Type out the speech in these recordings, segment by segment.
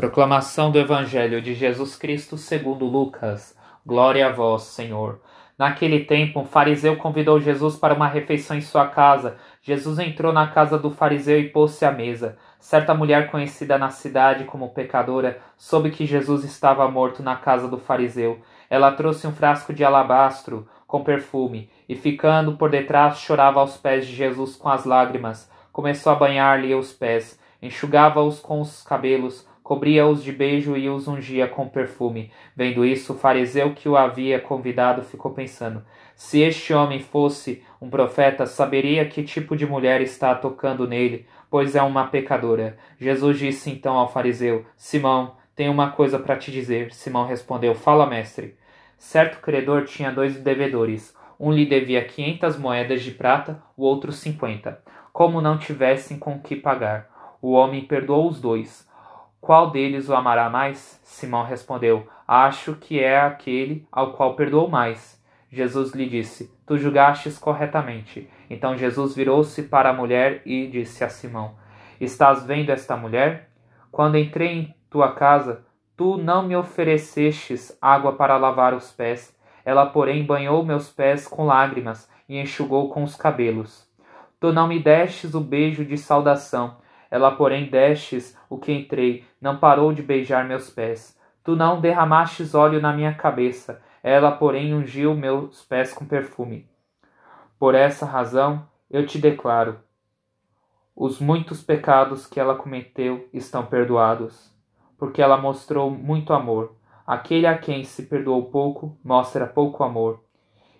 Proclamação do Evangelho de Jesus Cristo segundo Lucas. Glória a vós, Senhor. Naquele tempo, um fariseu convidou Jesus para uma refeição em sua casa. Jesus entrou na casa do fariseu e pôs-se à mesa. Certa mulher conhecida na cidade como pecadora soube que Jesus estava morto na casa do fariseu. Ela trouxe um frasco de alabastro com perfume e, ficando por detrás, chorava aos pés de Jesus com as lágrimas. Começou a banhar-lhe os pés, enxugava-os com os cabelos cobria-os de beijo e os ungia com perfume. Vendo isso, o fariseu que o havia convidado ficou pensando: se este homem fosse um profeta, saberia que tipo de mulher está tocando nele, pois é uma pecadora. Jesus disse então ao fariseu: Simão, tenho uma coisa para te dizer. Simão respondeu: Fala, mestre. Certo credor tinha dois devedores. Um lhe devia quinhentas moedas de prata, o outro cinquenta. Como não tivessem com que pagar, o homem perdoou os dois. Qual deles o amará mais? Simão respondeu: Acho que é aquele ao qual perdoou mais. Jesus lhe disse: Tu julgastes corretamente. Então Jesus virou-se para a mulher e disse a Simão: Estás vendo esta mulher? Quando entrei em tua casa, tu não me oferecestes água para lavar os pés. Ela, porém, banhou meus pés com lágrimas e enxugou com os cabelos. Tu não me destes o beijo de saudação ela, porém, destes o que entrei, não parou de beijar meus pés. Tu não derramastes óleo na minha cabeça, ela, porém, ungiu meus pés com perfume. Por essa razão, eu te declaro: os muitos pecados que ela cometeu estão perdoados, porque ela mostrou muito amor. Aquele a quem se perdoou pouco, mostra pouco amor.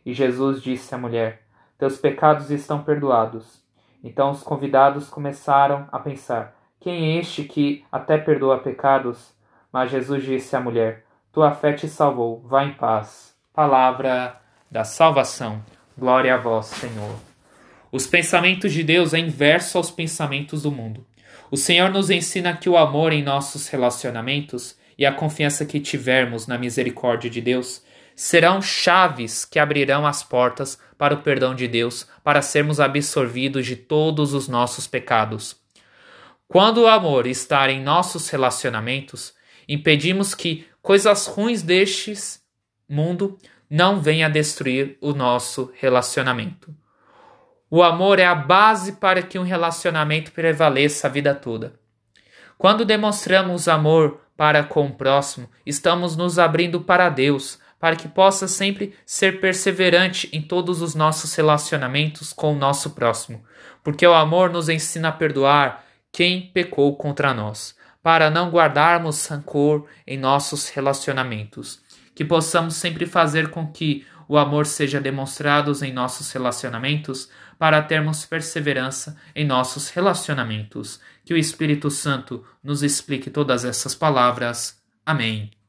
E Jesus disse à mulher: Teus pecados estão perdoados. Então os convidados começaram a pensar: quem é este que até perdoa pecados? Mas Jesus disse à mulher: Tua fé te salvou, vá em paz. Palavra da salvação. Glória a vós, Senhor. Os pensamentos de Deus é inverso aos pensamentos do mundo. O Senhor nos ensina que o amor em nossos relacionamentos e a confiança que tivermos na misericórdia de Deus serão chaves que abrirão as portas para o perdão de Deus, para sermos absorvidos de todos os nossos pecados. Quando o amor está em nossos relacionamentos, impedimos que coisas ruins destes mundo não venham a destruir o nosso relacionamento. O amor é a base para que um relacionamento prevaleça a vida toda. Quando demonstramos amor para com o próximo, estamos nos abrindo para Deus, para que possa sempre ser perseverante em todos os nossos relacionamentos com o nosso próximo, porque o amor nos ensina a perdoar quem pecou contra nós, para não guardarmos rancor em nossos relacionamentos, que possamos sempre fazer com que o amor seja demonstrado em nossos relacionamentos, para termos perseverança em nossos relacionamentos. Que o Espírito Santo nos explique todas essas palavras. Amém.